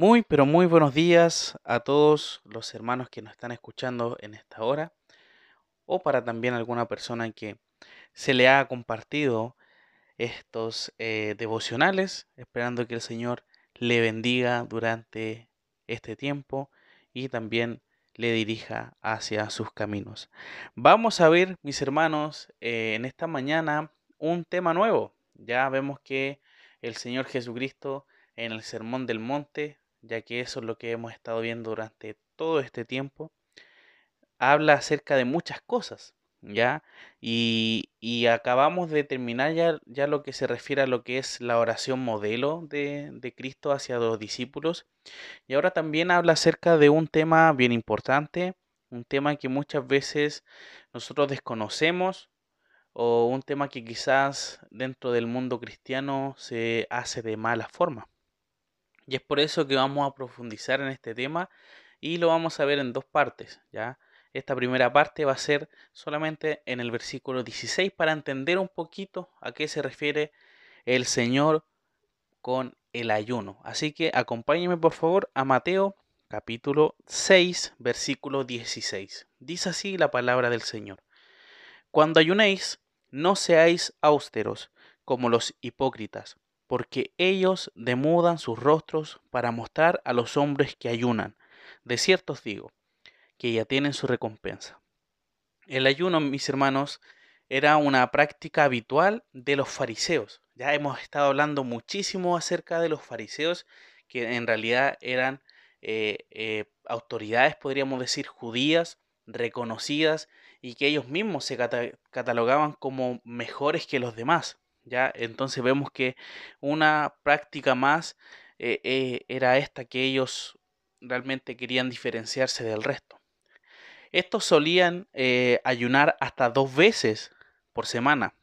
Muy, pero muy buenos días a todos los hermanos que nos están escuchando en esta hora o para también alguna persona que se le ha compartido estos eh, devocionales, esperando que el Señor le bendiga durante este tiempo y también le dirija hacia sus caminos. Vamos a ver, mis hermanos, eh, en esta mañana un tema nuevo. Ya vemos que el Señor Jesucristo en el Sermón del Monte, ya que eso es lo que hemos estado viendo durante todo este tiempo, habla acerca de muchas cosas, ¿ya? Y, acabamos de terminar ya, ya, lo que se refiere a lo que es la oración modelo de, de Cristo hacia los discípulos. Y ahora también habla acerca de un tema bien importante, un tema que muchas veces nosotros desconocemos o un tema que quizás dentro del mundo cristiano se hace de mala forma. Y es por eso que vamos a profundizar en este tema y lo vamos a ver en dos partes, ¿ya? Esta primera parte va a ser solamente en el versículo 16 para entender un poquito a qué se refiere el Señor con el ayuno. Así que acompáñenme por favor a Mateo capítulo 6 versículo 16. Dice así la palabra del Señor. Cuando ayunéis, no seáis austeros como los hipócritas porque ellos demudan sus rostros para mostrar a los hombres que ayunan. De cierto os digo, que ya tienen su recompensa. El ayuno, mis hermanos, era una práctica habitual de los fariseos. Ya hemos estado hablando muchísimo acerca de los fariseos, que en realidad eran eh, eh, autoridades, podríamos decir, judías, reconocidas, y que ellos mismos se catalogaban como mejores que los demás. ¿Ya? Entonces vemos que una práctica más eh, eh, era esta que ellos realmente querían diferenciarse del resto. Estos solían eh, ayunar hasta dos veces por semana,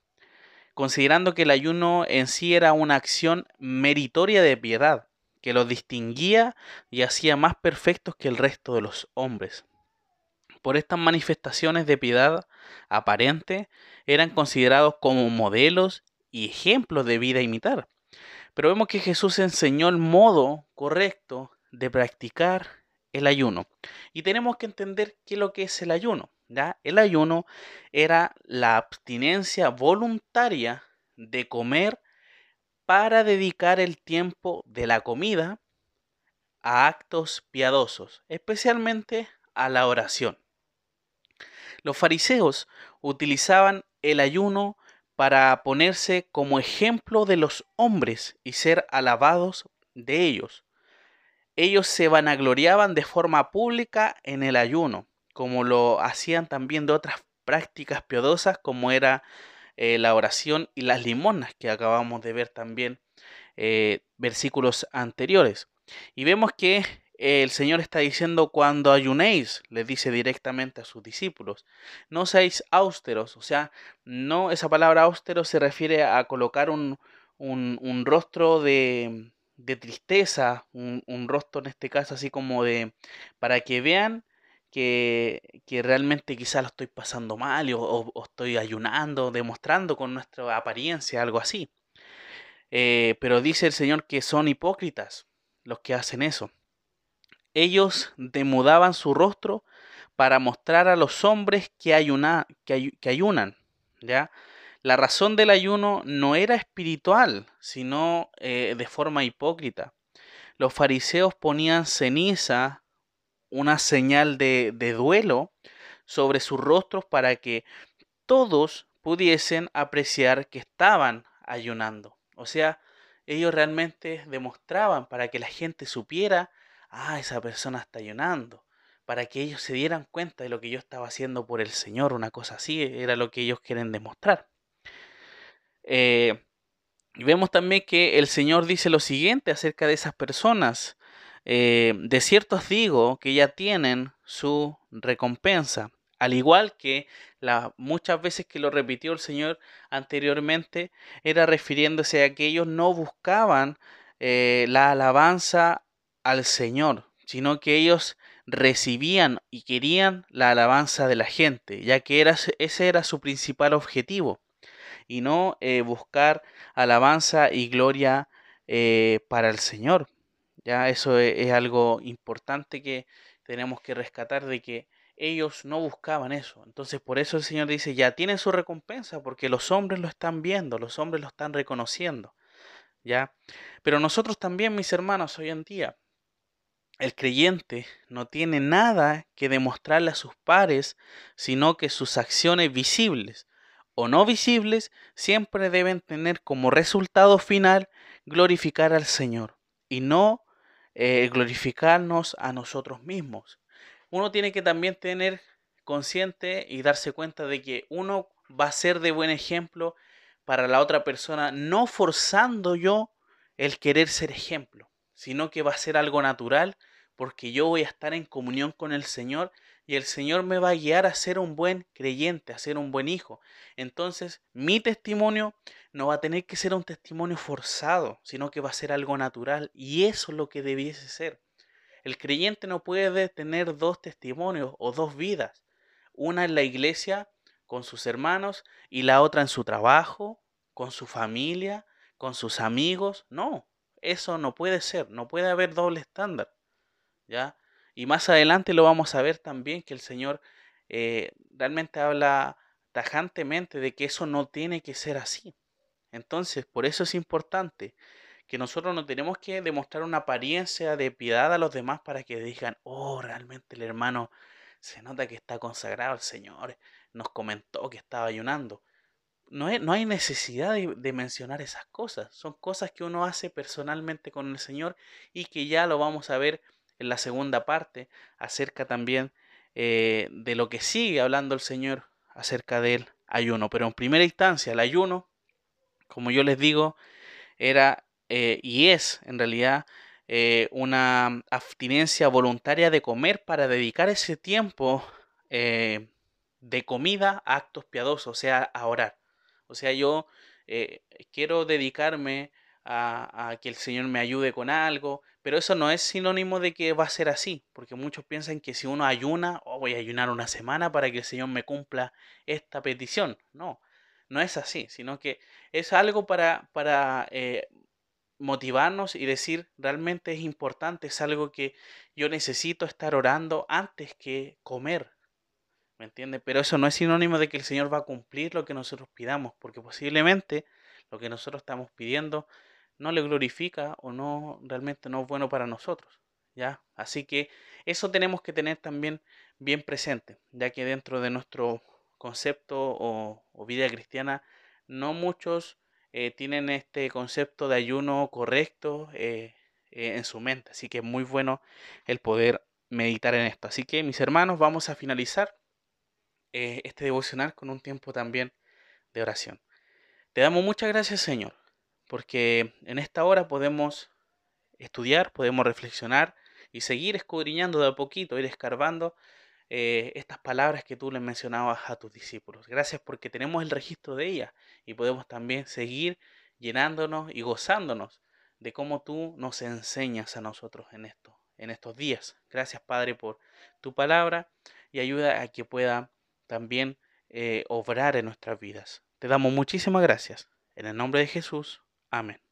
considerando que el ayuno en sí era una acción meritoria de piedad, que los distinguía y hacía más perfectos que el resto de los hombres. Por estas manifestaciones de piedad aparente, eran considerados como modelos y ejemplos de vida a imitar. Pero vemos que Jesús enseñó el modo correcto de practicar el ayuno. Y tenemos que entender qué es lo que es el ayuno. ¿ya? El ayuno era la abstinencia voluntaria de comer para dedicar el tiempo de la comida a actos piadosos, especialmente a la oración. Los fariseos utilizaban el ayuno para ponerse como ejemplo de los hombres y ser alabados de ellos. Ellos se vanagloriaban de forma pública en el ayuno, como lo hacían también de otras prácticas piadosas como era eh, la oración y las limonas que acabamos de ver también eh, versículos anteriores. Y vemos que el Señor está diciendo cuando ayunéis, le dice directamente a sus discípulos, no seáis austeros, o sea, no, esa palabra austero se refiere a colocar un, un, rostro de, de tristeza, un, un, rostro en este caso así como de, para que vean que, que realmente quizás lo estoy pasando mal o, estoy ayunando, demostrando con nuestra apariencia, algo así. Eh, pero dice el Señor que son hipócritas los que hacen eso ellos demudaban su rostro para mostrar a los hombres que, que, ayunan. ¿ya? La razón del ayuno no era espiritual, sino eh, de forma hipócrita. Los fariseos ponían ceniza, una señal de, de duelo, sobre sus rostros para que todos pudiesen apreciar que estaban ayunando. O sea, ellos realmente demostraban para que la gente supiera ah, esa persona está ayunando, para que ellos se dieran cuenta de lo que yo estaba haciendo por el Señor, una cosa así, era lo que ellos quieren demostrar. Eh, y vemos también que el Señor dice lo siguiente acerca de esas personas. Eh, de cierto os digo que ya tienen su recompensa. Al igual que la, muchas veces que lo repitió el Señor anteriormente, era refiriéndose a que ellos no buscaban eh, la alabanza al Señor, sino que ellos recibían y querían la alabanza de la gente, ya que era, ese era su principal objetivo, y no eh, buscar alabanza y gloria eh, para el Señor. Ya eso e, es, algo importante que tenemos que rescatar de que ellos no buscaban eso. Entonces por eso el Señor dice, ya tienen su recompensa porque los hombres lo están viendo, los hombres lo están reconociendo. ¿Ya? Pero nosotros también, mis hermanos, hoy en día, el creyente no tiene nada que demostrarle a sus pares, sino que sus acciones visibles o no visibles siempre deben tener como resultado final glorificar al Señor y no eh, glorificarnos a nosotros mismos. Uno tiene que también tener consciente y darse cuenta de que uno va a ser de buen ejemplo para la otra persona, no forzando yo el querer ser ejemplo, sino que va a ser algo natural porque yo voy a estar en comunión con el Señor y el Señor me va a guiar a ser un buen creyente, a ser un buen hijo. Entonces, mi testimonio no va a tener que ser un testimonio forzado, sino que va a ser algo natural y eso es lo que debiese ser. El creyente no puede tener dos testimonios o dos vidas, una en la iglesia con sus hermanos y la otra en su trabajo, con su familia, con sus amigos. No, eso no puede ser, no puede haber doble estándar. ¿Ya? Y más adelante lo vamos a ver también que el Señor eh, realmente habla tajantemente de que eso no tiene que ser así. Entonces, por eso es importante que nosotros no tenemos que demostrar una apariencia de piedad a los demás para que digan, oh, realmente el hermano se nota que está consagrado al Señor, nos comentó que estaba ayunando. No, no hay necesidad de, mencionar esas cosas, son cosas que uno hace personalmente con el Señor y que ya lo vamos a ver en la segunda parte acerca también eh, de lo que sigue hablando el Señor acerca del ayuno. Pero en primera instancia, el ayuno, como yo les digo, era eh, y es en realidad eh, una abstinencia voluntaria de comer para dedicar ese tiempo de comida a actos piadosos, o sea, a orar. O sea, yo quiero dedicarme a, que el Señor me ayude con algo, pero eso no es sinónimo de que va a ser así, porque muchos piensan que si uno ayuna, oh, voy a ayunar una semana para que el Señor me cumpla esta petición. No, no es así, sino que es algo para, para eh, motivarnos y decir, realmente es importante, es algo que yo necesito estar orando antes que comer. ¿Me entiende? Pero eso no es sinónimo de que el Señor va a cumplir lo que nosotros pidamos, porque posiblemente lo que nosotros estamos pidiendo no le glorifica o no realmente no es bueno para nosotros. ¿ya? Así que eso tenemos que tener también bien presente, ya que dentro de nuestro concepto o, vida cristiana no muchos eh, tienen este concepto de ayuno correcto eh, eh, en su mente. Así que es muy bueno el poder meditar en esto. Así que mis hermanos, vamos a finalizar este devocional con un tiempo también de oración. Te damos muchas gracias, Señor, porque en esta hora podemos estudiar, podemos reflexionar y seguir escudriñando de a poquito, ir escarbando eh, estas palabras que tú le mencionabas a tus discípulos. Gracias porque tenemos el registro de ellas y podemos también seguir llenándonos y gozándonos de cómo tú nos enseñas a nosotros en esto, en estos días. Gracias Padre por tu palabra y ayuda a que pueda también eh, obrar en nuestras vidas. Te damos muchísimas gracias. En el nombre de Jesús. Amén.